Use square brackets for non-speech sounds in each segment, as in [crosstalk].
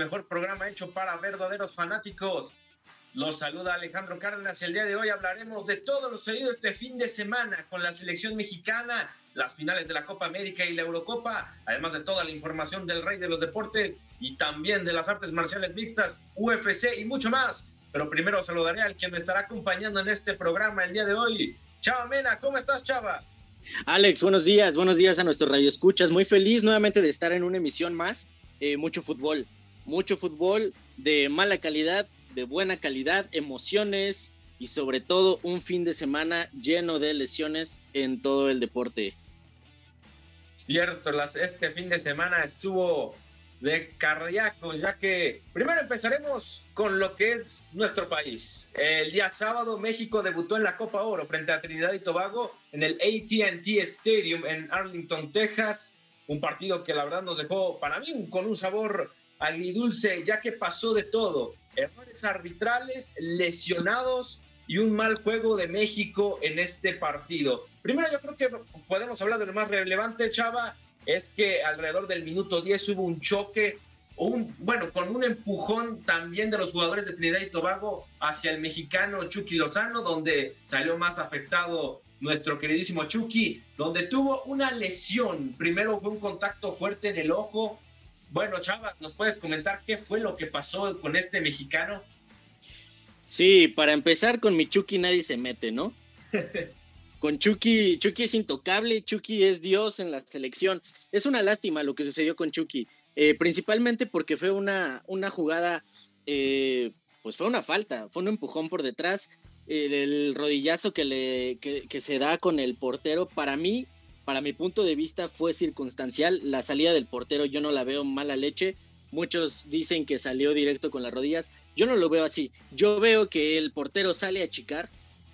mejor programa hecho para verdaderos fanáticos. Los saluda Alejandro Cárdenas el día de hoy hablaremos de todo lo sucedido este fin de semana con la selección mexicana, las finales de la Copa América y la Eurocopa, además de toda la información del rey de los deportes y también de las artes marciales mixtas, UFC y mucho más. Pero primero saludaré al quien me estará acompañando en este programa el día de hoy. Chava Mena, ¿cómo estás, Chava? Alex, buenos días, buenos días a nuestro radio escuchas. Muy feliz nuevamente de estar en una emisión más. Eh, mucho fútbol, mucho fútbol de mala calidad, de buena calidad, emociones y sobre todo un fin de semana lleno de lesiones en todo el deporte. Cierto, este fin de semana estuvo de cardíaco, ya que primero empezaremos con lo que es nuestro país. El día sábado México debutó en la Copa Oro frente a Trinidad y Tobago en el ATT Stadium en Arlington, Texas. Un partido que la verdad nos dejó para mí con un sabor agridulce, ya que pasó de todo. Errores arbitrales, lesionados y un mal juego de México en este partido. Primero yo creo que podemos hablar de lo más relevante, Chava, es que alrededor del minuto 10 hubo un choque, un, bueno, con un empujón también de los jugadores de Trinidad y Tobago hacia el mexicano Chucky Lozano, donde salió más afectado nuestro queridísimo Chucky, donde tuvo una lesión. Primero fue un contacto fuerte en el ojo. Bueno, Chava, ¿nos puedes comentar qué fue lo que pasó con este mexicano? Sí, para empezar con mi Chucky nadie se mete, ¿no? [laughs] con Chucky, Chucky es intocable, Chucky es Dios en la selección. Es una lástima lo que sucedió con Chucky, eh, principalmente porque fue una, una jugada, eh, pues fue una falta, fue un empujón por detrás. El, rodillazo que, le, que, se da con el portero, para mí, para mi punto de vista, fue circunstancial. La salida del portero yo no la veo mala leche. Muchos dicen que salió directo con las rodillas. Yo no lo veo así. Yo veo que el portero sale a achicar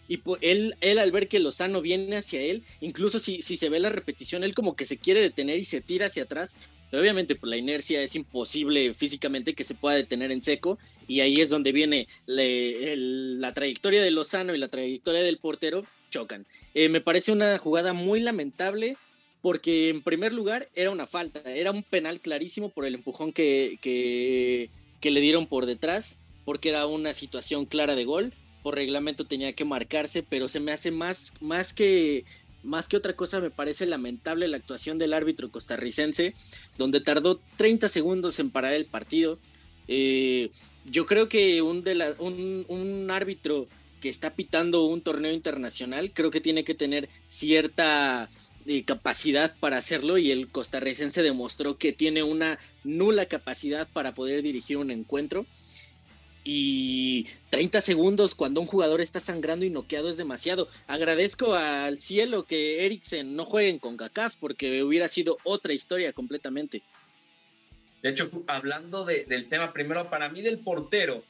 y él, él al ver que Lozano viene hacia él, incluso si, si se ve la repetición, él como que se quiere detener y se tira hacia atrás, pero obviamente por la inercia es imposible físicamente que se pueda detener en seco y ahí es donde viene la trayectoria de Lozano y la trayectoria del portero chocan. Eh, me parece una jugada muy lamentable porque en primer lugar era una falta, era un penal clarísimo por el empujón que, que, que le dieron por detrás, porque era una situación clara de gol por reglamento tenía que marcarse, pero se me hace más, más que más que otra cosa me parece lamentable la actuación del árbitro costarricense, donde tardó 30 segundos en parar el partido. Eh, yo creo que un, de la, un, árbitro que está pitando un torneo internacional, creo que tiene que tener cierta eh, capacidad para hacerlo y el costarricense demostró que tiene una nula capacidad para poder dirigir un encuentro y 30 segundos cuando un jugador está sangrando y noqueado es demasiado. Agradezco al cielo que Eriksen no jueguen con CACAF porque hubiera sido otra historia completamente. De hecho, hablando del tema primero, para mí del portero,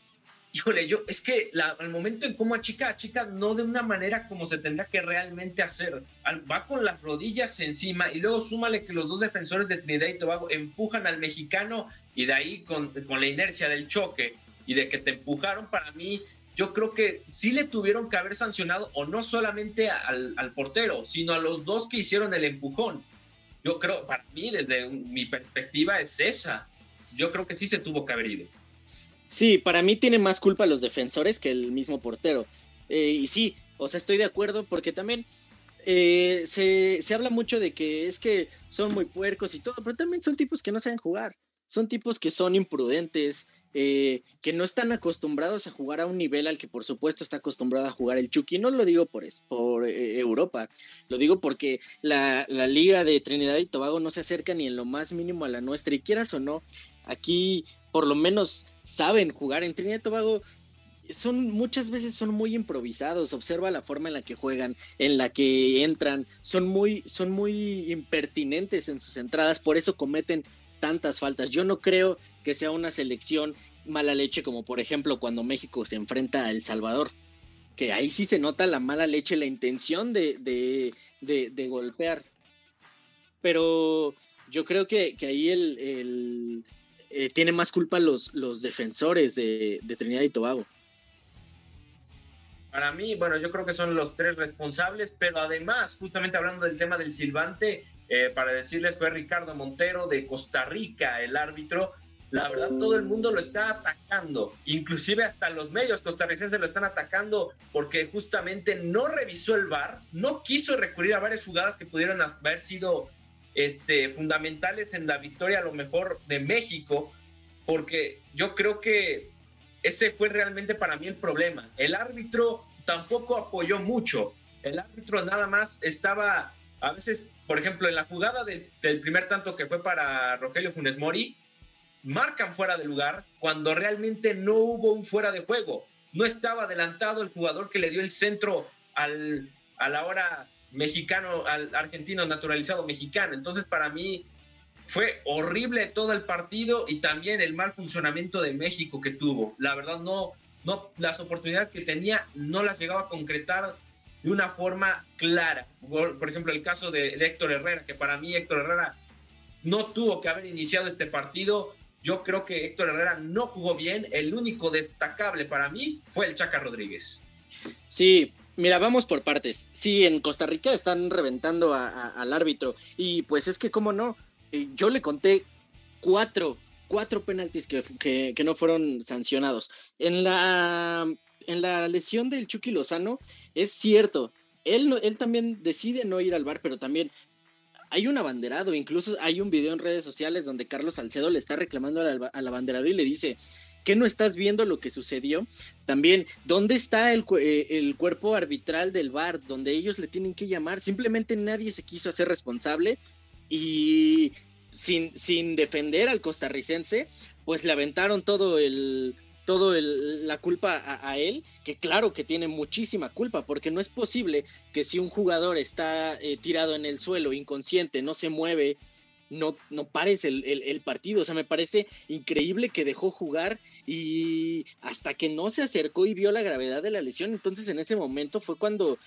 híjole, yo es que al momento en cómo achica, achica no de una manera como se tendrá que realmente hacer. va con las rodillas encima y luego súmale que los dos defensores de Trinidad y Tobago empujan al mexicano y de ahí con, con la inercia del choque y de que te empujaron, para mí, yo creo que sí le tuvieron que haber sancionado, o no solamente al, portero, sino a los dos que hicieron el empujón. Yo creo, para mí, desde mi perspectiva, es esa. Yo creo que sí se tuvo que haber ido. Sí, para mí tiene más culpa los defensores que el mismo portero. Eh, y sí, o sea, estoy de acuerdo porque también eh, se, se, habla mucho de que es que son muy puercos y todo, pero también son tipos que no saben jugar. Son tipos que son imprudentes, eh, que no están acostumbrados a jugar a un nivel al que por supuesto está acostumbrado a jugar el Chucky. No lo digo por, por Europa, lo digo porque la, liga de Trinidad y Tobago no se acerca ni en lo más mínimo a la nuestra y quieras o no, aquí por lo menos saben jugar en Trinidad y Tobago. Son muchas veces son muy improvisados. Observa la forma en la que juegan, en la que entran. Son muy, son muy impertinentes en sus entradas. Por eso cometen tantas faltas. Yo no creo que sea una selección mala leche como por ejemplo cuando México se enfrenta a El Salvador, que ahí sí se nota la mala leche, la intención de, de, golpear. Pero yo creo que, ahí el, eh, tiene más culpa los, los defensores de, Trinidad y Tobago. Para mí, bueno, yo creo que son los tres responsables, pero además, justamente hablando del tema del silbante, eh, para decirles, fue Ricardo Montero de Costa Rica, el árbitro. La verdad, todo el mundo lo está atacando, inclusive hasta los medios costarricenses lo están atacando porque justamente no revisó el VAR, no quiso recurrir a varias jugadas que pudieron haber sido este, fundamentales en la victoria a lo mejor de México, porque yo creo que ese fue realmente para mí el problema. El árbitro tampoco apoyó mucho. El árbitro nada más estaba, a veces, por ejemplo, en la jugada del primer tanto que fue para Rogelio Funes Mori, marcan fuera de lugar cuando realmente no hubo un fuera de juego. No estaba adelantado el jugador que le dio el centro al, a la hora mexicano, al argentino naturalizado mexicano. Entonces, para mí fue horrible todo el partido y también el mal funcionamiento de México que tuvo. La verdad, no, no, las oportunidades que tenía no las llegaba a concretar de una forma clara. Por, ejemplo, el caso de, de Héctor Herrera, que para mí Héctor Herrera no tuvo que haber iniciado este partido yo creo que Héctor Herrera no jugó bien. El único destacable para mí fue el Chaca Rodríguez. Sí, Mira, vamos por partes. Sí, en Costa Rica están reventando al árbitro. Y pues es que, ¿cómo no? Eh, yo le conté cuatro, cuatro penaltis que, no fueron sancionados. En la, en la lesión del Chucky Lozano, es cierto. Él, él también decide no ir al bar, pero también hay un abanderado, incluso hay un video en redes sociales donde Carlos Salcedo le está reclamando al, abanderado y le dice, ¿qué no estás viendo lo que sucedió? También, ¿dónde está el, eh, el, cuerpo arbitral del VAR donde ellos le tienen que llamar? Simplemente nadie se quiso hacer responsable y sin, sin defender al costarricense, pues le aventaron todo el, todo la culpa a, él, que claro que tiene muchísima culpa, porque no es posible que si un jugador está eh, tirado en el suelo, inconsciente, no se mueve, no, no pares el, el, partido. O sea, me parece increíble que dejó jugar y hasta que no se acercó y vio la gravedad de la lesión, entonces en ese momento fue cuando...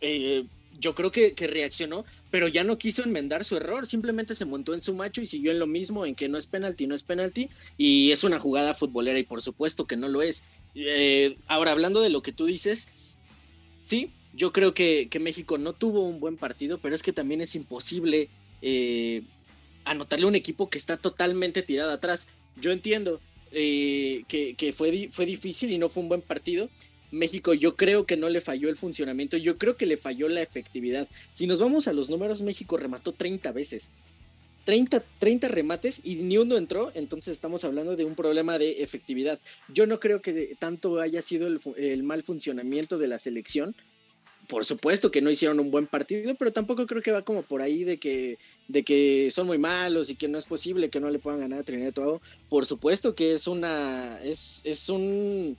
Eh, yo creo que, reaccionó, pero ya no quiso enmendar su error, simplemente se montó en su macho y siguió en lo mismo, en que no es penalti, no es penalti, y es una jugada futbolera y por supuesto que no lo es. Eh, ahora, hablando de lo que tú dices, sí, yo creo que, México no tuvo un buen partido, pero es que también es imposible eh, anotarle a un equipo que está totalmente tirado atrás. Yo entiendo eh, que, fue, fue difícil y no fue un buen partido, México yo creo que no le falló el funcionamiento, yo creo que le falló la efectividad. Si nos vamos a los números, México remató 30 veces. 30, 30 remates y ni uno entró, entonces estamos hablando de un problema de efectividad. Yo no creo que tanto haya sido el, mal funcionamiento de la selección. Por supuesto que no hicieron un buen partido, pero tampoco creo que va como por ahí de que, de que son muy malos y que no es posible que no le puedan ganar a Trinidad y Tobago. Por supuesto que es una, es, es un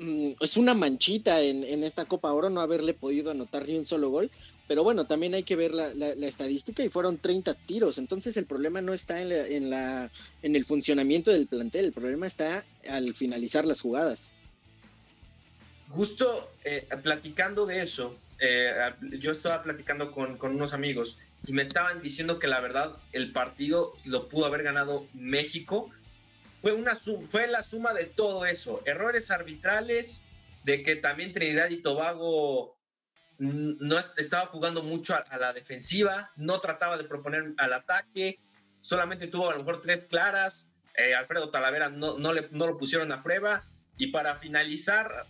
Mm, es una manchita en, esta Copa Oro no haberle podido anotar ni un solo gol. Pero bueno, también hay que ver la, estadística y fueron 30 tiros. Entonces el problema no está en, la, en, el funcionamiento del plantel, el problema está al finalizar las jugadas. Justo eh, platicando de eso, eh, yo estaba platicando con, con unos amigos y me estaban diciendo que la verdad el partido lo pudo haber ganado México. Fue, una, fue la suma de todo eso, errores arbitrales, de que también Trinidad y Tobago no estaba jugando mucho a, la defensiva, no trataba de proponer al ataque, solamente tuvo a lo mejor tres claras, eh, Alfredo Talavera no, no, le, no lo pusieron a prueba, y para finalizar,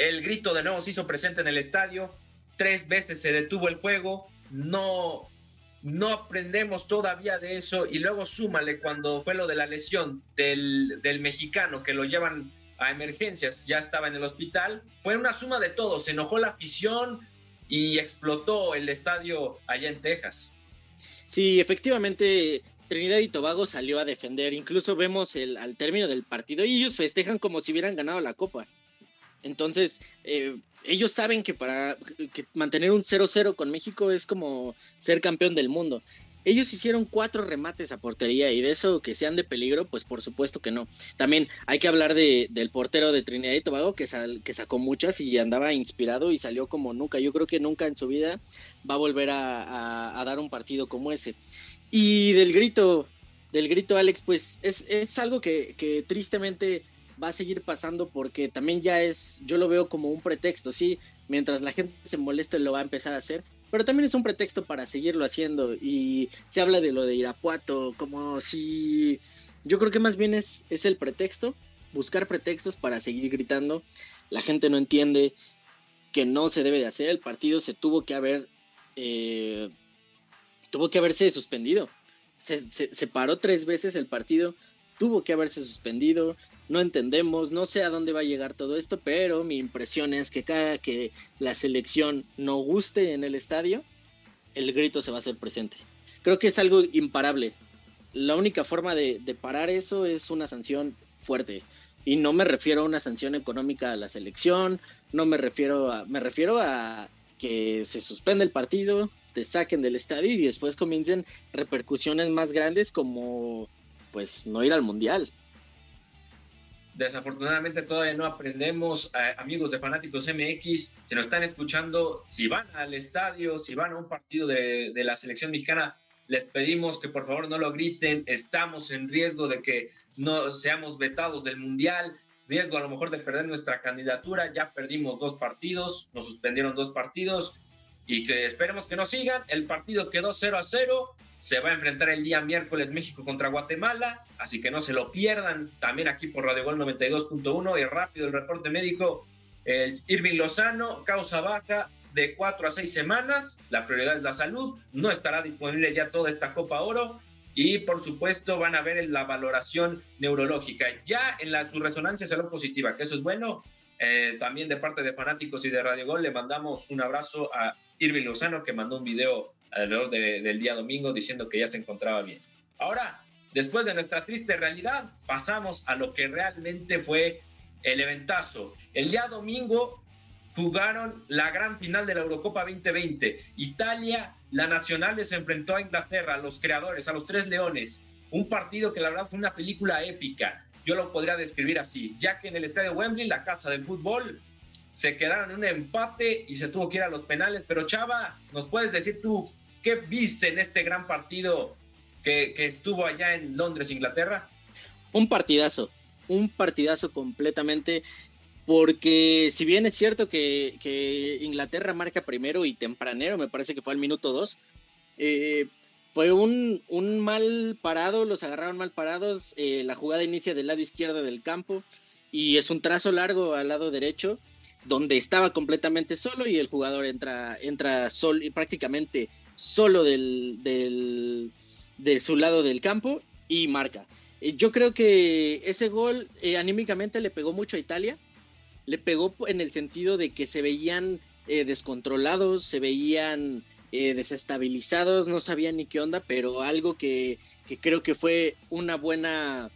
el grito de nuevo se hizo presente en el estadio, tres veces se detuvo el juego, no, no aprendemos todavía de eso. Y luego súmale cuando fue lo de la lesión del, mexicano que lo llevan a emergencias, ya estaba en el hospital, fue una suma de todo, se enojó la afición y explotó el estadio allá en Texas. Sí, efectivamente, Trinidad y Tobago salió a defender, incluso vemos el, al término del partido y ellos festejan como si hubieran ganado la copa. Entonces, eh, ellos saben que para mantener un 0-0 con México es como ser campeón del mundo. Ellos hicieron cuatro remates a portería y de eso que sean de peligro, pues por supuesto que no. También hay que hablar de, del portero de Trinidad y Tobago que, que sacó muchas y andaba inspirado y salió como nunca. Yo creo que nunca en su vida va a volver a, dar un partido como ese. Y del grito, del grito Alex, pues es, es algo que, que tristemente va a seguir pasando porque también ya es, yo lo veo como un pretexto, ¿sí? Mientras la gente se moleste lo va a empezar a hacer, pero también es un pretexto para seguirlo haciendo y se habla de lo de Irapuato, como si yo creo que más bien es, es el pretexto, buscar pretextos para seguir gritando, la gente no entiende que no se debe de hacer, el partido se tuvo que haber, eh, tuvo que haberse suspendido, se, se paró tres veces el partido, tuvo que haberse suspendido, no entendemos, no sé a dónde va a llegar todo esto, pero mi impresión es que cada que la selección no guste en el estadio, el grito se va a hacer presente. Creo que es algo imparable. La única forma de, parar eso es una sanción fuerte. Y no me refiero a una sanción económica a la selección, no me refiero a, me refiero a que se suspenda el partido, te saquen del estadio y después comiencen repercusiones más grandes como pues no ir al mundial desafortunadamente todavía no aprendemos, eh, amigos de Fanáticos MX, se nos están escuchando, si van al estadio, si van a un partido de, de, la selección mexicana, les pedimos que por favor no lo griten, estamos en riesgo de que no seamos vetados del Mundial, riesgo a lo mejor de perder nuestra candidatura, ya perdimos dos partidos, nos suspendieron dos partidos y que esperemos que nos sigan, el partido quedó 0 a 0, se va a enfrentar el día miércoles México contra Guatemala, así que no se lo pierdan. También aquí por Radio Gol 92.1 y rápido el reporte médico. El Irving Lozano, causa baja de cuatro a seis semanas. La prioridad es la salud. No estará disponible ya toda esta Copa Oro. Y por supuesto van a ver la valoración neurológica. Ya en la, su resonancia salió positiva, que eso es bueno. Eh, también de parte de fanáticos y de Radio Gol le mandamos un abrazo a Irving Lozano que mandó un video alrededor del día domingo diciendo que ya se encontraba bien. Ahora, después de nuestra triste realidad, pasamos a lo que realmente fue el eventazo. El día domingo jugaron la gran final de la Eurocopa 2020. Italia, la nacional, se enfrentó a Inglaterra, a los creadores, a los tres leones. Un partido que la verdad fue una película épica. Yo lo podría describir así, ya que en el estadio Wembley, la casa del fútbol, se quedaron en un empate y se tuvo que ir a los penales. Pero Chava, ¿nos puedes decir tú qué viste en este gran partido que, estuvo allá en Londres, Inglaterra? Un partidazo, un partidazo completamente. Porque si bien es cierto que, Inglaterra marca primero y tempranero, me parece que fue al minuto dos, eh, fue un, mal parado, los agarraron mal parados, eh, la jugada inicia del lado izquierdo del campo y es un trazo largo al lado derecho donde estaba completamente solo y el jugador entra, entra sol, prácticamente solo del, de su lado del campo y marca. Eh, yo creo que ese gol eh, anímicamente le pegó mucho a Italia, le pegó en el sentido de que se veían eh, descontrolados, se veían desestabilizados, no sabían ni qué onda, pero algo que, que, creo que fue una buena...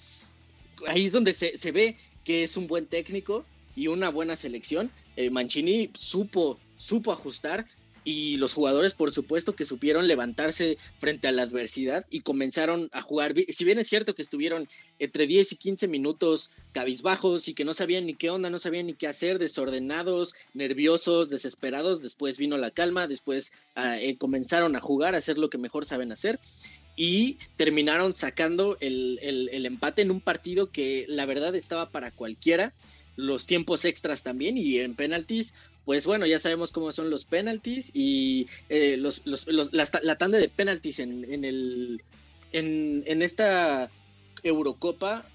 Ahí es donde se, se ve que es un buen técnico y una buena selección. Eh, Mancini supo, supo ajustar y los jugadores, por supuesto, que supieron levantarse frente a la adversidad y comenzaron a jugar. Si bien es cierto que estuvieron entre 10 y 15 minutos cabizbajos y que no sabían ni qué onda, no sabían ni qué hacer, desordenados, nerviosos, desesperados, después vino la calma, después ah, eh, comenzaron a jugar, a hacer lo que mejor saben hacer y terminaron sacando el, el empate en un partido que la verdad estaba para cualquiera los tiempos extras también y en penaltis, pues bueno, ya sabemos cómo son los penaltis y eh, los, la, tanda de penaltis en, en, el, en, en esta Eurocopa,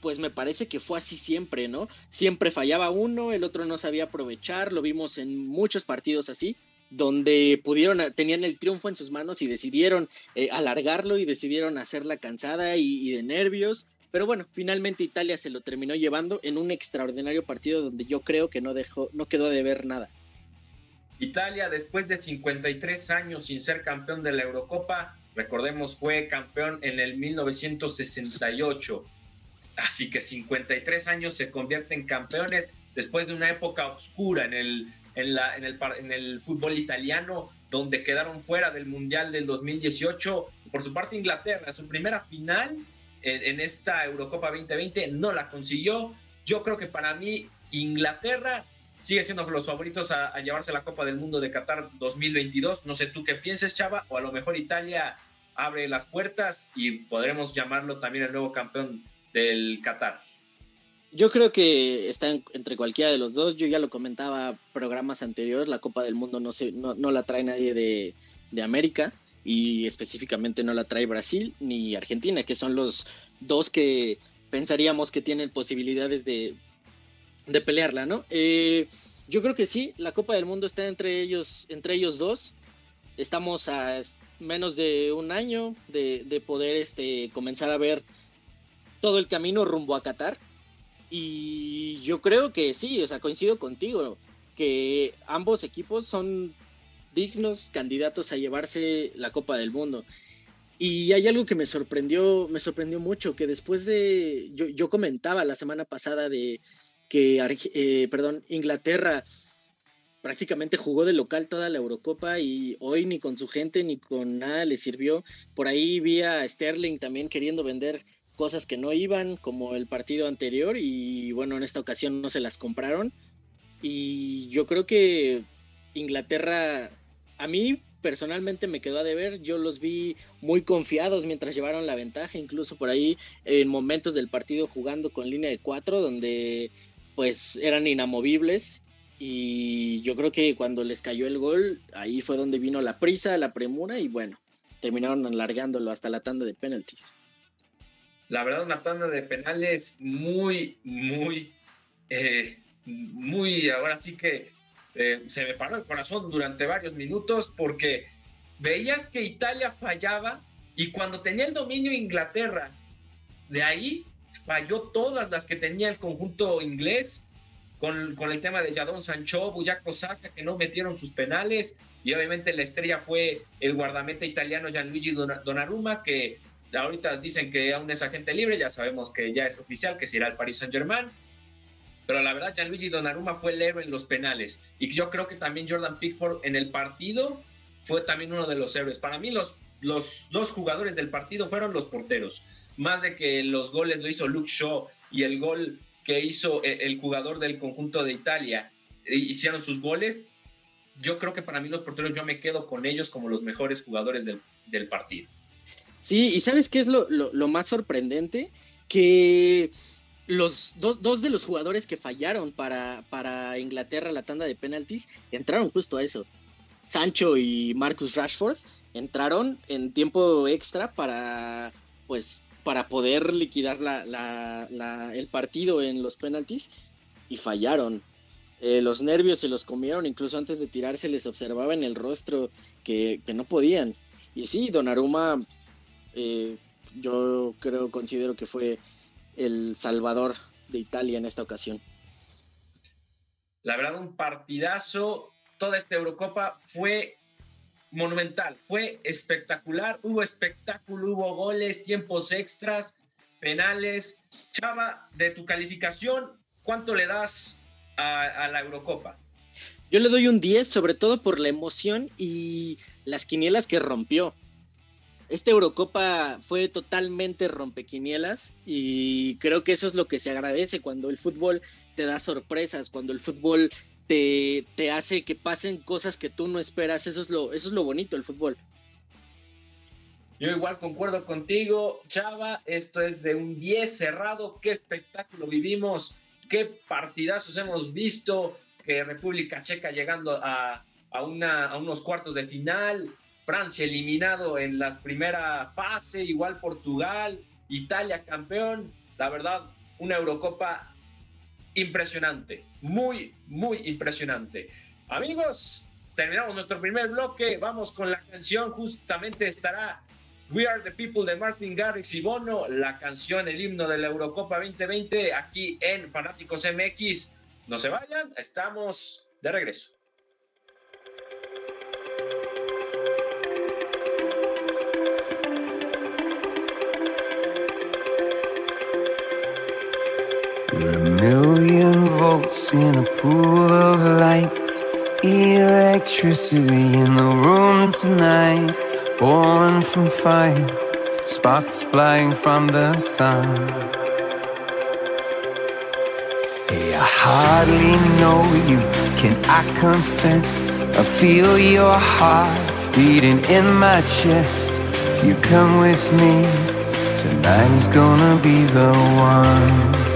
pues me parece que fue así siempre, ¿no? Siempre fallaba uno, el otro no sabía aprovechar, lo vimos en muchos partidos así, donde pudieron, tenían el triunfo en sus manos y decidieron eh, alargarlo y decidieron hacerla cansada y de nervios pero bueno, finalmente Italia se lo terminó llevando en un extraordinario partido donde yo creo que no dejó, no quedó de ver nada. Italia, después de 53 años sin ser campeón de la Eurocopa, recordemos, fue campeón en el 1968. Así que 53 años se convierten en campeones después de una época oscura en el, en, la, en, el, en el fútbol italiano, donde quedaron fuera del Mundial del 2018. Por su parte, Inglaterra, su primera final en, esta Eurocopa 2020, no la consiguió. Yo creo que para mí Inglaterra sigue siendo los favoritos a, llevarse la Copa del Mundo de Qatar 2022. No sé tú qué pienses, Chava, o a lo mejor Italia abre las puertas y podremos llamarlo también el nuevo campeón del Qatar. Yo creo que está entre cualquiera de los dos. Yo ya lo comentaba programas anteriores, la Copa del Mundo no, se, no, la trae nadie de, de, América y específicamente no la trae Brasil ni Argentina, que son los dos que pensaríamos que tienen posibilidades de, de pelearla, ¿no? Eh, yo creo que sí, la Copa del Mundo está entre ellos, entre ellos dos. Estamos a menos de un año de, de poder este, comenzar a ver todo el camino rumbo a Qatar. Y yo creo que sí, o sea, coincido contigo, que ambos equipos son dignos candidatos a llevarse la Copa del Mundo. Y hay algo que me sorprendió, me sorprendió mucho, que después de, yo, yo comentaba la semana pasada de que, eh, perdón, Inglaterra prácticamente jugó de local toda la Eurocopa y hoy ni con su gente ni con nada le sirvió. Por ahí vi a Sterling también queriendo vender cosas que no iban, como el partido anterior, y bueno, en esta ocasión no se las compraron. Y yo creo que Inglaterra, a mí personalmente me quedó a deber, yo los vi muy confiados mientras llevaron la ventaja, incluso por ahí en momentos del partido jugando con línea de cuatro, donde pues eran inamovibles y yo creo que cuando les cayó el gol, ahí fue donde vino la prisa, la premura y bueno, terminaron alargándolo hasta la tanda de penalties. La verdad, una tanda de penales muy, muy, eh, muy, ahora sí que eh, se me paró el corazón durante varios minutos porque veías que Italia fallaba y cuando tenía el dominio Inglaterra, de ahí falló todas las que tenía el conjunto inglés, con, con el tema de Jadon Sancho, Buyaco Saka, que no metieron sus penales, y obviamente la estrella fue el guardameta italiano Gianluigi Donnarumma, que ahorita dicen que aún es agente libre, ya sabemos que ya es oficial, que será el Paris Saint-Germain, pero la verdad Gianluigi Donnarumma fue el héroe en los penales, y yo creo que también Jordan Pickford en el partido fue también uno de los héroes. Para mí los, los dos jugadores del partido fueron los porteros más de que los goles lo hizo Luke Shaw y el gol que hizo e, el jugador del conjunto de Italia e, hicieron sus goles, yo creo que para mí los porteros yo me quedo con ellos como los mejores jugadores del, partido. Sí, y ¿sabes qué es lo, más sorprendente? Que los dos, de los jugadores que fallaron para, para Inglaterra la tanda de penaltis entraron justo a eso. Sancho y Marcus Rashford entraron en tiempo extra para pues para poder liquidar el partido en los penaltis y fallaron. Eh, los nervios se los comieron, incluso antes de tirarse les observaba en el rostro que, no podían. Y sí, Donnarumma, eh, yo creo, considero que fue el salvador de Italia en esta ocasión. La verdad, un partidazo. Toda esta Eurocopa fue monumental, fue espectacular, hubo espectáculo, hubo goles, tiempos extras, penales. Chava, de tu calificación, ¿cuánto le das a, la Eurocopa? Yo le doy un 10, sobre todo por la emoción y las quinielas que rompió. Esta Eurocopa fue totalmente rompequinielas y creo que eso es lo que se agradece cuando el fútbol te da sorpresas, cuando el fútbol te, te, hace que pasen cosas que tú no esperas. Eso es lo, eso es lo bonito del fútbol. Yo igual concuerdo contigo, Chava. Esto es de un 10 cerrado. Qué espectáculo vivimos. Qué partidazos hemos visto. Que República Checa llegando a, a, una, a unos cuartos de final. Francia eliminado en la primera fase. Igual Portugal. Italia campeón. La verdad, una Eurocopa impresionante, muy, muy impresionante. Amigos, terminamos nuestro primer bloque, vamos con la canción, justamente estará We Are the People de Martin Garrix y Bono, la canción, el himno de la Eurocopa 2020 aquí en Fanáticos MX. No se vayan, estamos de regreso. A million volts in a pool of light. Electricity in the room tonight. Born from fire, sparks flying from the sun. Hey, I hardly know you, can I confess? I feel your heart beating in my chest. If you come with me, tonight is gonna be the one.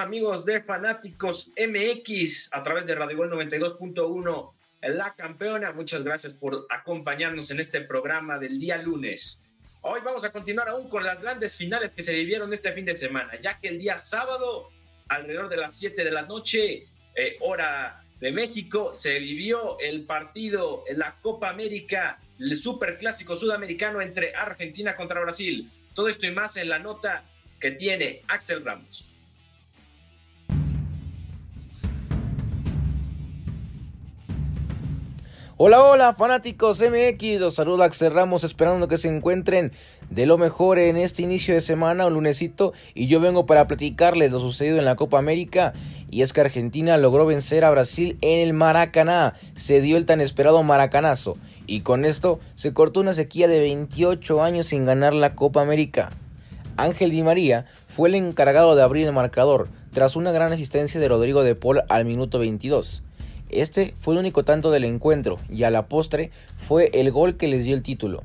Amigos de Fanáticos MX, a través de Radio Gol 92.1, la campeona. Muchas gracias por acompañarnos en este programa del día lunes. Hoy vamos a continuar aún con las grandes finales que se vivieron este fin de semana, ya que el día sábado, alrededor de las 7 de la noche, eh, hora de México, se vivió el partido en la Copa América, el superclásico sudamericano entre Argentina contra Brasil. Todo esto y más en la nota que tiene Axel Ramos. Hola, hola, fanáticos MX, los saluda Axel Ramos, esperando que se encuentren de lo mejor en este inicio de semana, un lunesito, y yo vengo para platicarles lo sucedido en la Copa América, y es que Argentina logró vencer a Brasil en el Maracaná, se dio el tan esperado maracanazo, y con esto se cortó una sequía de 28 años sin ganar la Copa América. Ángel Di María fue el encargado de abrir el marcador, tras una gran asistencia de Rodrigo de Paul al minuto 22. Este fue el único tanto del encuentro y a la postre fue el gol que les dio el título.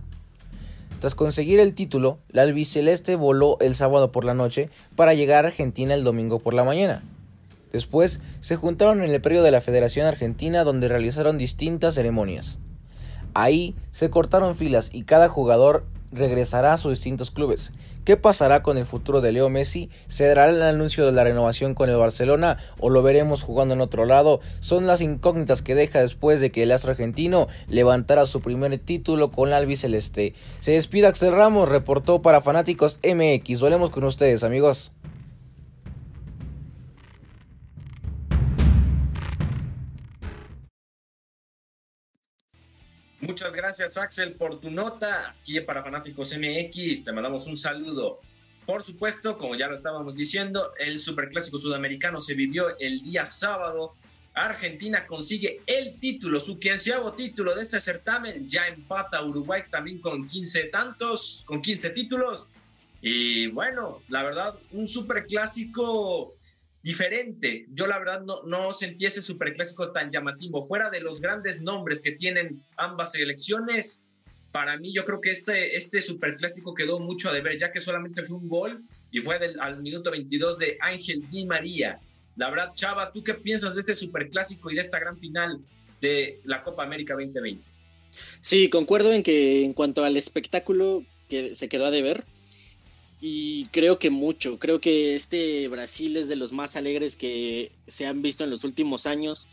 Tras conseguir el título, la albiceleste voló el sábado por la noche para llegar a Argentina el domingo por la mañana. Después se juntaron en el predio de la Federación Argentina donde realizaron distintas ceremonias. Ahí se cortaron filas y cada jugador regresará a sus distintos clubes. ¿Qué pasará con el futuro de Leo Messi? ¿Se dará el anuncio de la renovación con el Barcelona o lo veremos jugando en otro lado? Son las incógnitas que deja después de que el astro argentino levantara su primer título con la albiceleste. Se despide Axel Ramos, reportó para Fanáticos MX. Volvemos con ustedes, amigos. Muchas gracias, Axel, por tu nota. Aquí para Fanáticos MX, te mandamos un saludo. Por supuesto, como ya lo estábamos diciendo, el Superclásico Sudamericano se vivió el día sábado Argentina consigue el título, su quinceavo título de este certamen, ya empata Uruguay también con 15 tantos, con 15 títulos. Y bueno, la verdad, un super clásico diferente. Yo la verdad no, no sentí ese superclásico tan llamativo. Fuera de los grandes nombres que tienen ambas selecciones, para mí yo creo que este, este superclásico quedó mucho a deber, ya que solamente fue un gol y fue del, al minuto 22 de Ángel Di María. La verdad, Chava, ¿tú qué piensas de este superclásico y de esta gran final de la Copa América 2020? Sí, concuerdo en que en cuanto al espectáculo que se quedó a deber, y creo que mucho, creo que este Brasil es de los más alegres que se han visto en los últimos años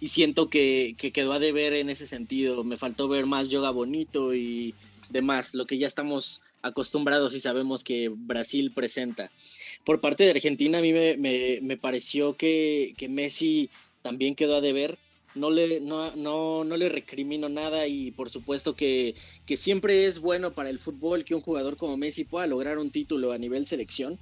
y siento que, quedó a deber en ese sentido. Me faltó ver más yoga bonito y demás, lo que ya estamos acostumbrados y sabemos que Brasil presenta. Por parte de Argentina, a mí me, pareció que, que Messi también quedó a deber no le, no, no, no le recrimino nada y por supuesto que, que, siempre es bueno para el fútbol que un jugador como Messi pueda lograr un título a nivel selección,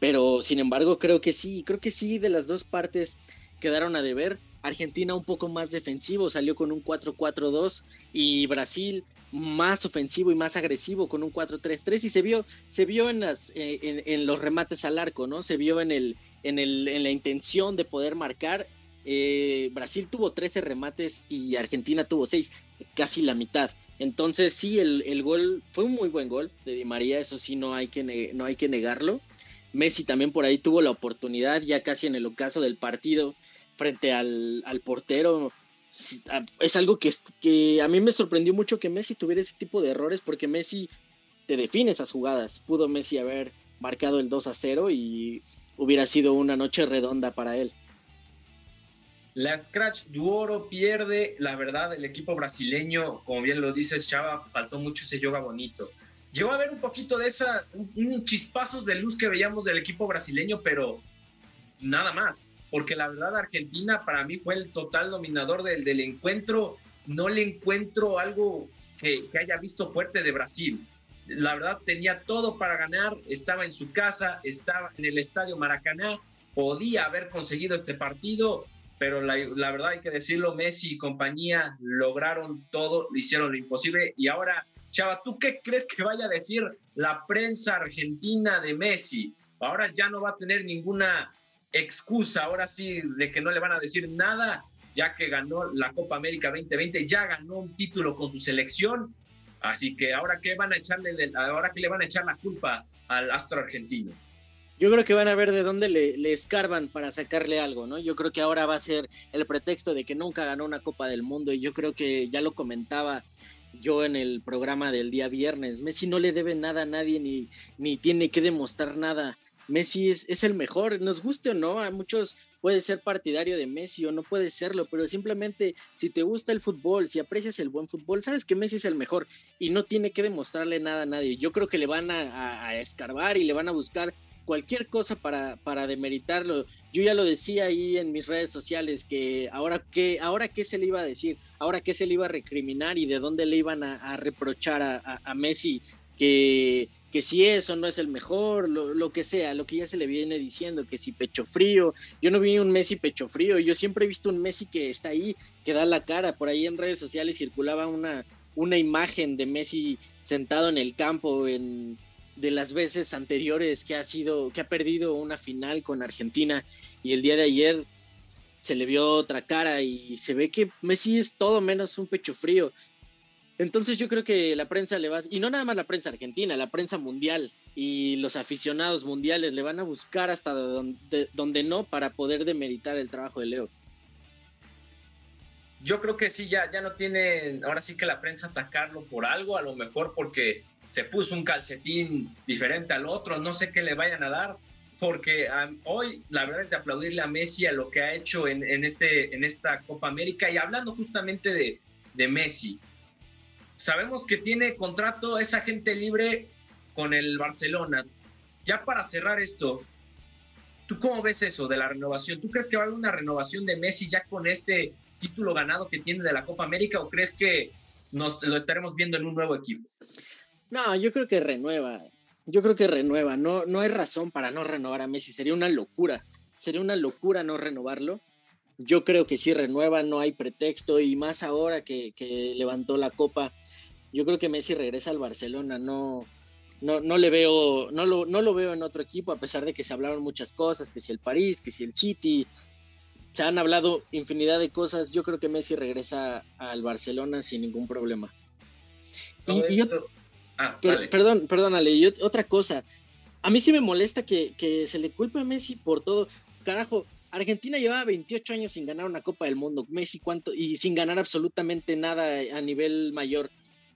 pero sin embargo creo que sí, creo que sí, de las dos partes quedaron a deber. Argentina un poco más defensivo, salió con un 4-4-2 y Brasil más ofensivo y más agresivo con un 4-3-3 y se vio, se vio en, las, eh, en, en, los remates al arco, ¿no? Se vio en, el, en, el, en la intención de poder marcar eh, Brasil tuvo 13 remates y Argentina tuvo 6, casi la mitad. Entonces sí, el, gol fue un muy buen gol de Di María, eso sí, no hay que, no hay que negarlo. Messi también por ahí tuvo la oportunidad, ya casi en el ocaso del partido, frente al, portero. Es algo que, que a mí me sorprendió mucho que Messi tuviera ese tipo de errores, porque Messi te define esas jugadas. Pudo Messi haber marcado el 2 a 0 y hubiera sido una noche redonda para él. La Scratch Duoro pierde, la verdad, el equipo brasileño, como bien lo dices, Chava, faltó mucho ese yoga bonito. Llegó a ver un poquito de esa, un, chispazos de luz que veíamos del equipo brasileño, pero nada más, porque la verdad Argentina para mí fue el total dominador del, del encuentro. No le encuentro algo que, que haya visto fuerte de Brasil. La verdad tenía todo para ganar, estaba en su casa, estaba en el estadio Maracaná, podía haber conseguido este partido pero la, verdad hay que decirlo, Messi y compañía lograron todo, hicieron lo imposible y ahora, Chava, ¿tú qué crees que vaya a decir la prensa argentina de Messi? Ahora ya no va a tener ninguna excusa, ahora sí, de que no le van a decir nada, ya que ganó la Copa América 2020, ya ganó un título con su selección, así que ahora qué van a echarle, ahora qué le van a echar la culpa al astro argentino. Yo creo que van a ver de dónde le, escarban para sacarle algo, ¿no? Yo creo que ahora va a ser el pretexto de que nunca ganó una Copa del Mundo y yo creo que ya lo comentaba yo en el programa del día viernes. Messi no le debe nada a nadie ni, ni tiene que demostrar nada. Messi es, es, el mejor, nos guste o no, a muchos puede ser partidario de Messi o no puede serlo, pero simplemente si te gusta el fútbol, si aprecias el buen fútbol, sabes que Messi es el mejor y no tiene que demostrarle nada a nadie. Yo creo que le van a escarbar y le van a buscar cualquier cosa para, para demeritarlo. Yo ya lo decía ahí en mis redes sociales que ahora qué, ahora qué se le iba a decir, ahora qué se le iba a recriminar y de dónde le iban a, reprochar a, Messi que, que si eso no es el mejor, lo, que sea, lo que ya se le viene diciendo, que si pecho frío, yo no vi un Messi pecho frío, yo siempre he visto un Messi que está ahí, que da la cara, por ahí en redes sociales circulaba una, una imagen de Messi sentado en el campo en, de las veces anteriores que ha sido, que ha perdido una final con Argentina y el día de ayer se le vio otra cara y se ve que Messi es todo menos un pecho frío. Entonces yo creo que la prensa le va, y no nada más la prensa argentina, la prensa mundial y los aficionados mundiales le van a buscar hasta donde, no para poder demeritar el trabajo de Leo. Yo creo que sí, ya, ya no tiene, ahora sí que la prensa atacarlo por algo, a lo mejor porque se puso un calcetín diferente al otro, no sé qué le vayan a dar, porque hoy la verdad es de aplaudirle a Messi a lo que ha hecho en, este, en esta Copa América y hablando justamente de, de Messi, sabemos que tiene contrato esa gente libre con el Barcelona. Ya para cerrar esto, ¿tú cómo ves eso de la renovación? ¿Tú crees que va a haber una renovación de Messi ya con este título ganado que tiene de la Copa América o crees que nos lo estaremos viendo en un nuevo equipo? No, yo creo que renueva. Yo creo que renueva. No, no hay razón para no renovar a Messi. Sería una locura. Sería una locura no renovarlo. yo creo que sí renueva, no hay pretexto y más ahora que, levantó la copa, yo creo que Messi regresa al Barcelona, no, no, no le veo, no lo, no lo veo en otro equipo, a pesar de que se hablaron muchas cosas, que si el París, que si el City, se han hablado infinidad de cosas, yo creo que Messi regresa al Barcelona sin ningún problema. Y, ah, perdón, perdónale, y otra cosa, a mí sí me molesta que, que se le culpe a Messi por todo, carajo, Argentina llevaba 28 años sin ganar una Copa del Mundo. Messi, ¿cuánto? Y sin ganar absolutamente nada a nivel mayor.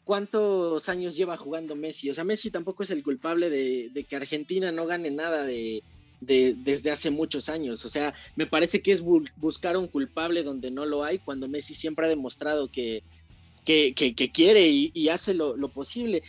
¿Cuántos años lleva jugando Messi? O sea, Messi tampoco es el culpable de, que Argentina no gane nada de, desde hace muchos años. O sea, me parece que es buscar un culpable donde no lo hay, cuando Messi siempre ha demostrado que, que, quiere y, hace lo, posible.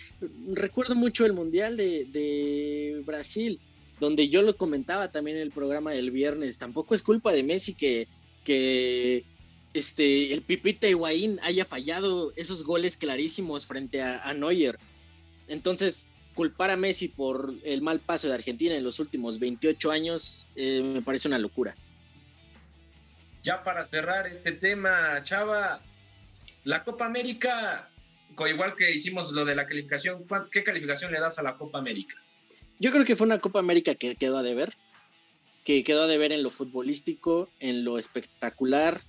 Recuerdo mucho el Mundial de, Brasil donde yo lo comentaba también en el programa del viernes, tampoco es culpa de Messi que, que este, el Pipita Higuaín haya fallado esos goles clarísimos frente a, Neuer. Entonces, culpar a Messi por el mal paso de Argentina en los últimos 28 años eh, me parece una locura. Ya para cerrar este tema, Chava, la Copa América, igual que hicimos lo de la calificación, ¿qué calificación le das a la Copa América? Yo creo que fue una Copa América que quedó a deber, que quedó a deber en lo futbolístico, en lo espectacular.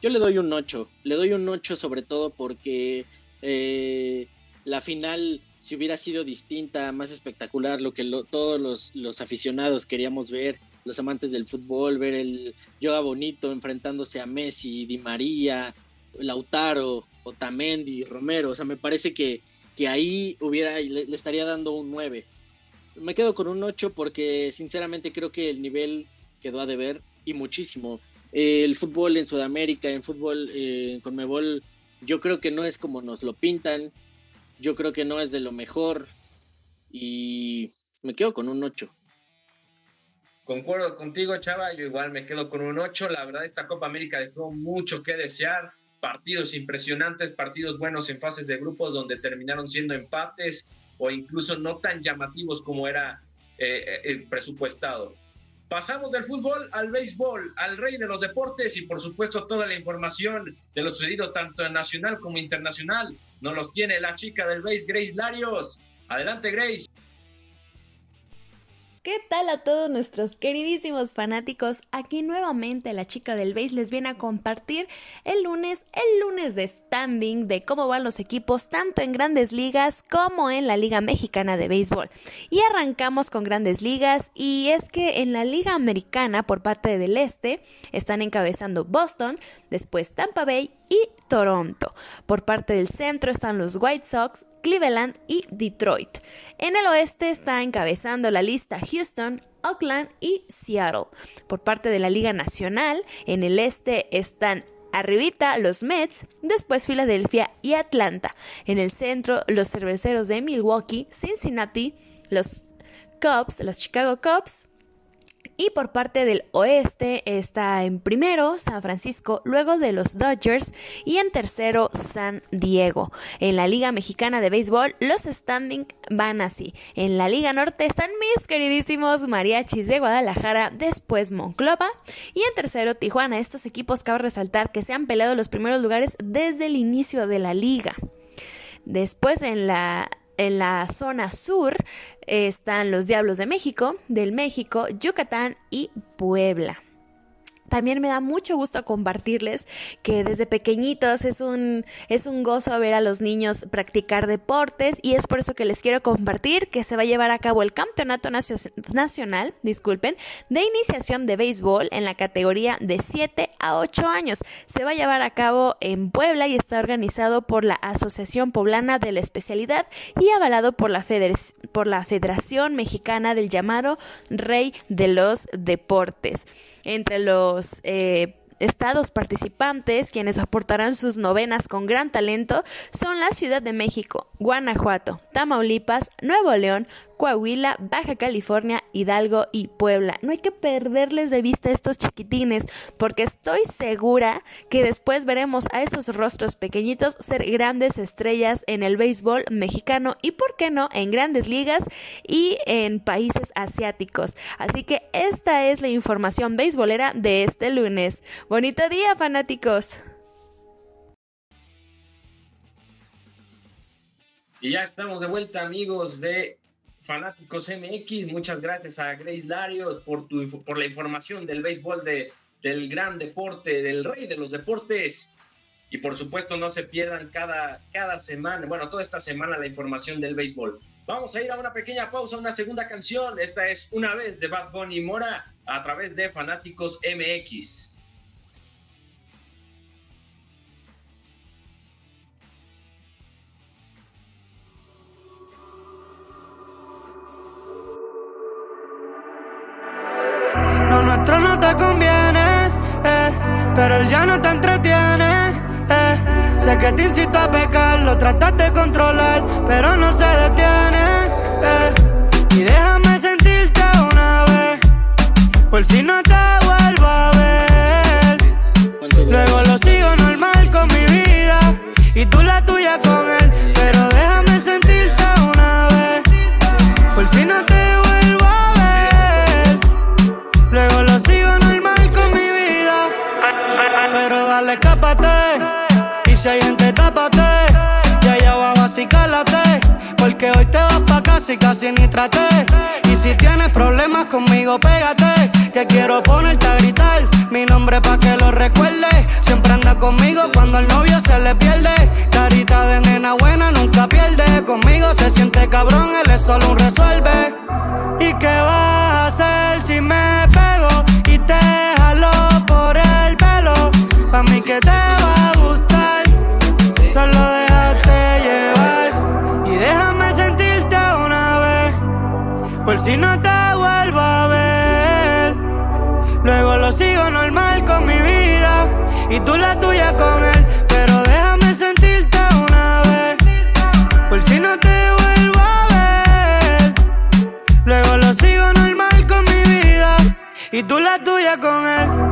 Yo le doy un 8, le doy un 8 sobre todo porque eh, la final, si hubiera sido distinta, más espectacular, lo que todos los, los, aficionados queríamos ver, los amantes del fútbol, ver el Yoga Bonito enfrentándose a Messi, Di María, Lautaro, Otamendi, Romero, o sea, me parece que, que ahí hubiera, le, estaría dando un 9 me quedo con un 8 porque sinceramente creo que el nivel quedó a deber y muchísimo. el fútbol en Sudamérica, en fútbol eh, en Conmebol, yo creo que no es como nos lo pintan. Yo creo que no es de lo mejor. Y me quedo con un 8. Concuerdo contigo, Chava. Yo igual me quedo con un 8. La verdad, esta Copa América dejó mucho que desear. Partidos impresionantes, partidos buenos en fases de grupos donde terminaron siendo empates o incluso no tan llamativos como era eh, eh, el presupuestado. Pasamos del fútbol al béisbol, al rey de los deportes y por supuesto toda la información de lo sucedido tanto nacional como internacional nos los tiene la chica del béis, Grace Larios. Adelante, Grace. ¿Qué tal a todos nuestros queridísimos fanáticos? Aquí nuevamente la chica del base les viene a compartir el lunes, el lunes de standing de cómo van los equipos tanto en grandes ligas como en la Liga Mexicana de Béisbol. Y arrancamos con grandes ligas y es que en la Liga Americana por parte del Este están encabezando Boston, después Tampa Bay y Toronto. Por parte del centro están los White Sox, Cleveland y Detroit. En el oeste está encabezando la lista Houston, Oakland y Seattle. Por parte de la Liga Nacional, en el este están Arribita los Mets, después Filadelfia y Atlanta. En el centro los cerveceros de Milwaukee, Cincinnati, los Cubs, los Chicago Cubs, y por parte del oeste está en primero San Francisco, luego de los Dodgers y en tercero San Diego. En la Liga Mexicana de Béisbol los standing van así. En la Liga Norte están mis queridísimos mariachis de Guadalajara, después Monclova y en tercero Tijuana. Estos equipos cabe resaltar que se han peleado los primeros lugares desde el inicio de la liga. Después en la en la zona sur están los Diablos de México, del México, Yucatán y Puebla. También me da mucho gusto compartirles que desde pequeñitos es un, es un gozo ver a los niños practicar deportes y es por eso que les quiero compartir que se va a llevar a cabo el Campeonato Nacional, disculpen, de iniciación de béisbol en la categoría de 7 a 8 años. Se va a llevar a cabo en Puebla y está organizado por la Asociación Poblana de la Especialidad y avalado por la, por la Federación Mexicana del llamado Rey de los Deportes. Entre los eh, estados participantes, quienes aportarán sus novenas con gran talento, son la Ciudad de México, Guanajuato, Tamaulipas, Nuevo León, Coahuila, Baja California, Hidalgo y Puebla. No hay que perderles de vista estos chiquitines porque estoy segura que después veremos a esos rostros pequeñitos ser grandes estrellas en el béisbol mexicano y, por qué no, en grandes ligas y en países asiáticos. Así que esta es la información beisbolera de este lunes. Bonito día, fanáticos. Y ya estamos de vuelta, amigos de Fanáticos MX. Muchas gracias a Grace Larios por, tu, por la información del béisbol, de, del gran deporte, del rey de los deportes. Y por supuesto, no se pierdan cada, cada semana, bueno, toda esta semana la información del béisbol. Vamos a ir a una pequeña pausa, una segunda canción. Esta es Una vez de Bad Bunny Mora a través de Fanáticos MX. Pero él ya no te entretiene. Eh. Sé que te incito a pecar, lo tratas de controlar, pero no se detiene. Eh. Pero dale, escápate. Y si hay gente, tápate. Y allá abajo así cálate. Porque hoy te vas pa' casa y casi ni traté. Y si tienes problemas conmigo, pégate. Que quiero ponerte a gritar mi nombre pa' que lo recuerde. Siempre anda conmigo cuando el novio se le pierde. Carita de nena buena nunca pierde. Conmigo se siente cabrón, él es solo un resuelve. ¿Y qué vas a hacer si me pego y te Pa' mí que te va a gustar, solo déjate llevar y déjame sentirte una vez, por si no te vuelvo a ver. Luego lo sigo normal con mi vida y tú la tuya con él, pero déjame sentirte una vez, por si no te vuelvo a ver. Luego lo sigo normal con mi vida y tú la tuya con él.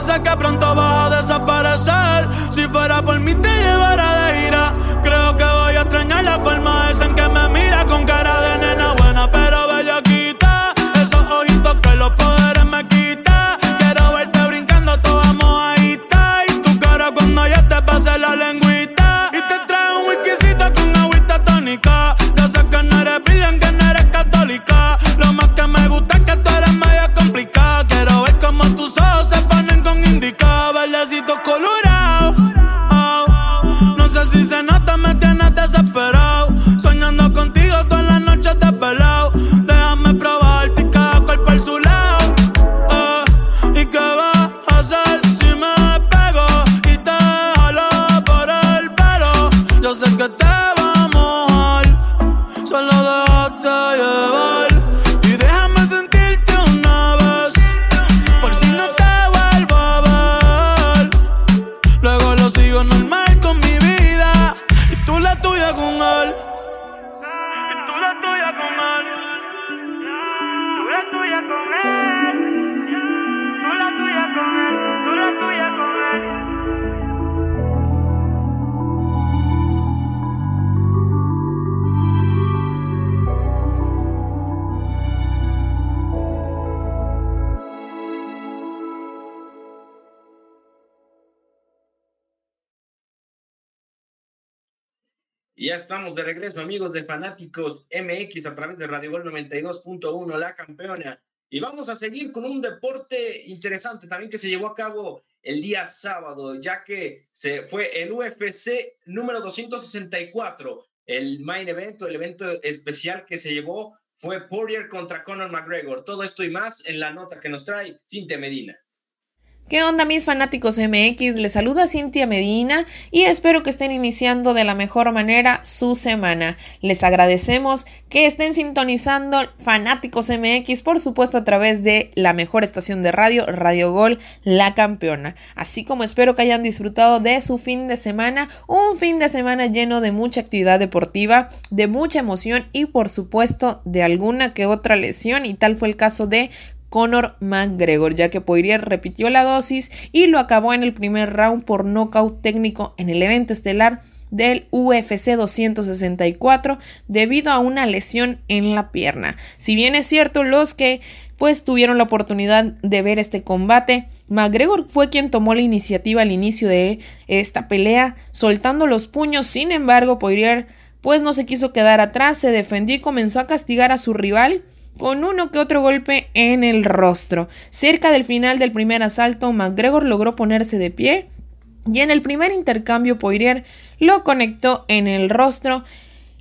Que pronto vas a desaparecer. Si fuera por mí, te Y ya estamos de regreso, amigos de Fanáticos MX, a través de Radio Gol 92.1, la campeona. Y vamos a seguir con un deporte interesante también que se llevó a cabo el día sábado, ya que se fue el UFC número 264, el main evento, el evento especial que se llevó fue Poirier contra Conor McGregor. Todo esto y más en la nota que nos trae Cintia Medina. ¿Qué onda mis fanáticos MX? Les saluda Cintia Medina y espero que estén iniciando de la mejor manera su semana. Les agradecemos que estén sintonizando fanáticos MX, por supuesto a través de la mejor estación de radio, Radio Gol, la campeona. Así como espero que hayan disfrutado de su fin de semana, un fin de semana lleno de mucha actividad deportiva, de mucha emoción y por supuesto de alguna que otra lesión y tal fue el caso de Conor McGregor, ya que Poirier repitió la dosis y lo acabó en el primer round por nocaut técnico en el evento estelar del UFC 264 debido a una lesión en la pierna. Si bien es cierto, los que pues tuvieron la oportunidad de ver este combate, McGregor fue quien tomó la iniciativa al inicio de esta pelea, soltando los puños, sin embargo, Poirier pues no se quiso quedar atrás, se defendió y comenzó a castigar a su rival con uno que otro golpe en el rostro. Cerca del final del primer asalto, McGregor logró ponerse de pie y en el primer intercambio Poirier lo conectó en el rostro,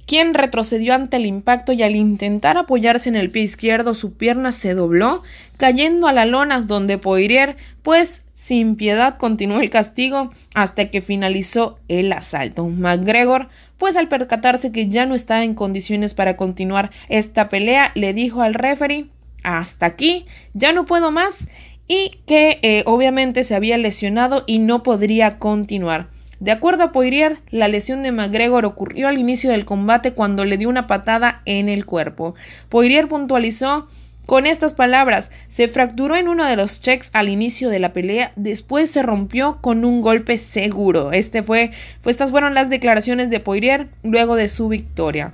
quien retrocedió ante el impacto y al intentar apoyarse en el pie izquierdo su pierna se dobló, cayendo a la lona donde Poirier, pues sin piedad continuó el castigo hasta que finalizó el asalto. McGregor pues al percatarse que ya no estaba en condiciones para continuar esta pelea, le dijo al referee, hasta aquí, ya no puedo más, y que eh, obviamente se había lesionado y no podría continuar. De acuerdo a Poirier, la lesión de McGregor ocurrió al inicio del combate cuando le dio una patada en el cuerpo. Poirier puntualizó con estas palabras, se fracturó en uno de los checks al inicio de la pelea, después se rompió con un golpe seguro. Este fue, estas fueron las declaraciones de Poirier luego de su victoria.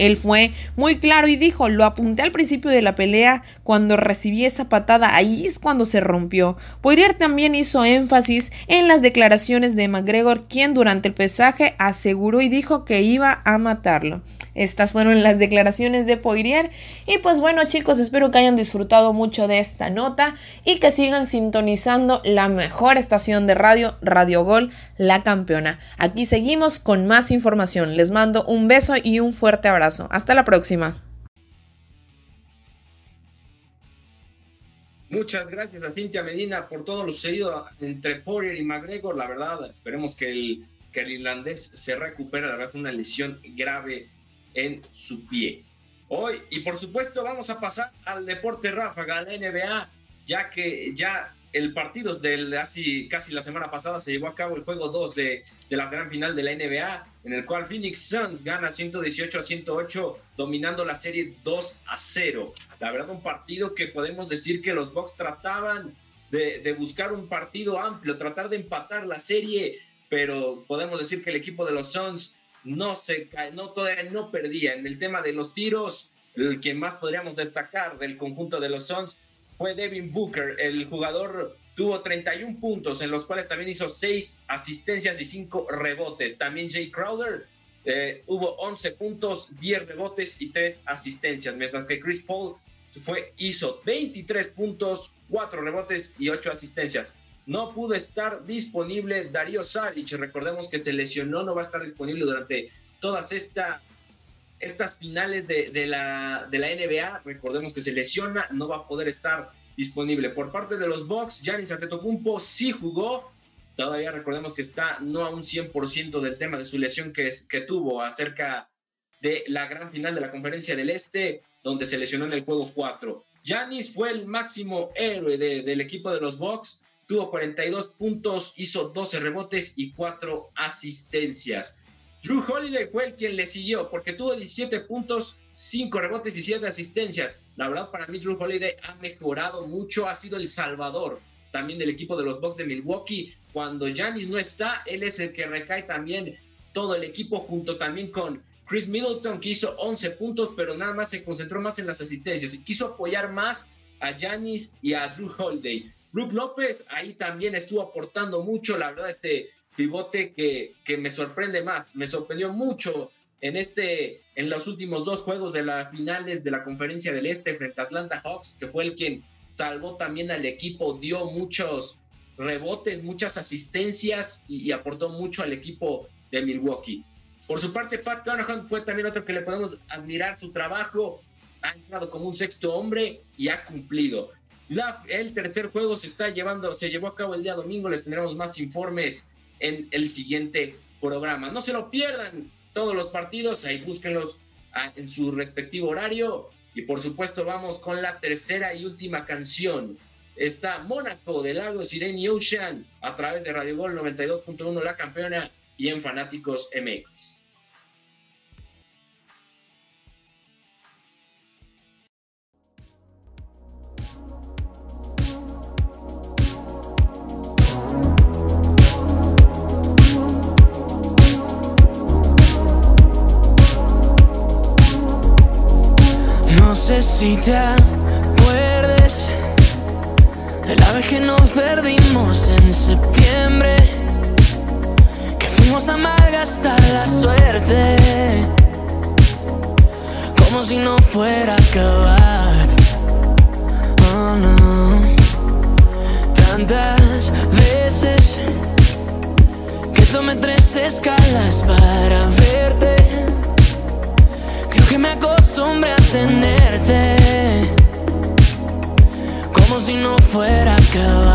Él fue muy claro y dijo, lo apunté al principio de la pelea cuando recibí esa patada, ahí es cuando se rompió. Poirier también hizo énfasis en las declaraciones de McGregor, quien durante el pesaje aseguró y dijo que iba a matarlo. Estas fueron las declaraciones de Poirier. Y pues bueno chicos, espero que hayan disfrutado mucho de esta nota y que sigan sintonizando la mejor estación de radio, Radio Gol, la campeona. Aquí seguimos con más información. Les mando un beso y un fuerte abrazo. Hasta la próxima. Muchas gracias a Cintia Medina por todo lo sucedido entre Poirier y McGregor. La verdad, esperemos que el, que el irlandés se recupere. La verdad, fue una lesión grave en su pie. Hoy, y por supuesto, vamos a pasar al deporte ráfaga, a la NBA, ya que ya el partido de casi la semana pasada se llevó a cabo el juego 2 de, de, la gran final de la NBA, en el cual Phoenix Suns gana 118 a 108, dominando la serie 2 a 0. La verdad, un partido que podemos decir que los Bucks trataban de, de buscar un partido amplio, tratar de empatar la serie, pero podemos decir que el equipo de los Suns no se no todavía no perdía. En el tema de los tiros, el que más podríamos destacar del conjunto de los Suns fue Devin Booker. El jugador tuvo 31 puntos, en los cuales también hizo 6 asistencias y 5 rebotes. También Jay Crowder eh, hubo 11 puntos, 10 rebotes y 3 asistencias, mientras que Chris Paul fue, hizo 23 puntos, 4 rebotes y 8 asistencias. No pudo estar disponible Darío Saric. Recordemos que se lesionó, no va a estar disponible durante todas esta, estas finales de, la, de la NBA. Recordemos que se lesiona, no va a poder estar disponible. Por parte de los Bucks, Giannis Antetokounmpo sí jugó. Todavía recordemos que está no a un 100% del tema de su lesión que, es, que tuvo acerca de la gran final de la Conferencia del Este, donde se lesionó en el juego 4. Giannis fue el máximo héroe del equipo de los Bucks tuvo 42 puntos, hizo 12 rebotes y 4 asistencias. Drew Holiday fue el quien le siguió porque tuvo 17 puntos, 5 rebotes y 7 asistencias. La verdad, para mí, Drew Holiday ha mejorado mucho, ha sido el salvador también del equipo de los Bucks de Milwaukee. Cuando Giannis no está, él es el que recae también todo el equipo junto también con Chris Middleton, que hizo 11 puntos, pero nada más se concentró más en las asistencias y quiso apoyar más a Giannis y a Drew Holiday. Brook López ahí también estuvo aportando mucho, la verdad, este pivote que, que me sorprende más, me sorprendió mucho en este, en los últimos dos juegos de las finales de la conferencia del Este frente a Atlanta Hawks, que fue el quien salvó también al equipo, dio muchos, rebotes, muchas asistencias y, aportó mucho al equipo de Milwaukee. Por su parte, Pat Conahan fue también otro que le podemos admirar su trabajo. Ha entrado como un sexto hombre y ha cumplido. el tercer juego se está llevando, se llevó a cabo el día domingo. Les tendremos más informes en el siguiente programa. No se lo pierdan todos los partidos, ahí búsquenlos ah, en su respectivo horario. Y por supuesto, vamos con la tercera y última canción está Mónaco de Lagos Irene Ocean a través de Radio Gol 92.1 La Campeona y en Fanáticos MX. Sé si te la vez que nos perdimos en septiembre, que fuimos a malgastar la suerte, como si no fuera a acabar. Oh no, tantas veces que tomé tres escalas para verte. Creo que me acostumbré a tenerte si no fuera a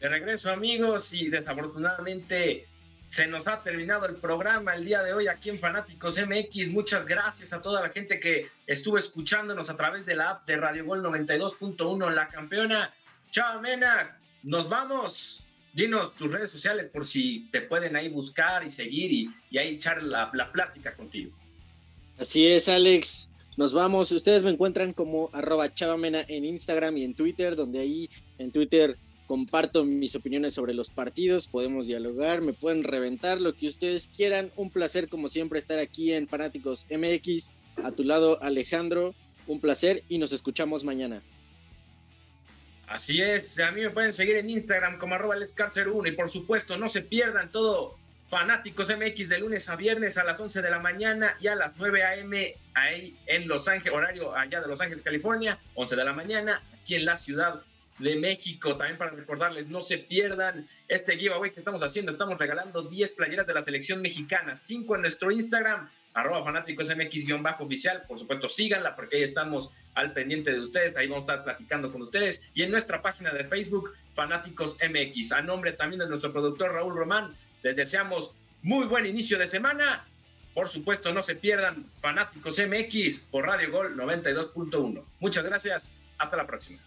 De regreso amigos y desafortunadamente se nos ha terminado el programa el día de hoy aquí en Fanáticos MX. Muchas gracias a toda la gente que estuvo escuchándonos a través de la app de Radio Gol 92.1 La Campeona. Chao Mena, nos vamos. Dinos tus redes sociales por si te pueden ahí buscar y seguir y, y ahí echar la, la plática contigo. Así es, Alex. Nos vamos. Ustedes me encuentran como arroba chavamena en Instagram y en Twitter, donde ahí en Twitter comparto mis opiniones sobre los partidos, podemos dialogar, me pueden reventar lo que ustedes quieran. Un placer como siempre estar aquí en Fanáticos MX. A tu lado Alejandro, un placer y nos escuchamos mañana. Así es, a mí me pueden seguir en Instagram como arroba 1 y por supuesto no se pierdan todo Fanáticos MX de lunes a viernes a las 11 de la mañana y a las 9 a.m. ahí en Los Ángeles, horario allá de Los Ángeles, California, 11 de la mañana aquí en la Ciudad de México. También para recordarles, no se pierdan este giveaway que estamos haciendo. Estamos regalando 10 playeras de la selección mexicana, 5 en nuestro Instagram, arroba fanáticos MX-oficial. Por supuesto, síganla porque ahí estamos al pendiente de ustedes. Ahí vamos a estar platicando con ustedes. Y en nuestra página de Facebook, Fanáticos MX. A nombre también de nuestro productor Raúl Román, les deseamos muy buen inicio de semana. Por supuesto, no se pierdan Fanáticos MX por Radio Gol 92.1. Muchas gracias. Hasta la próxima.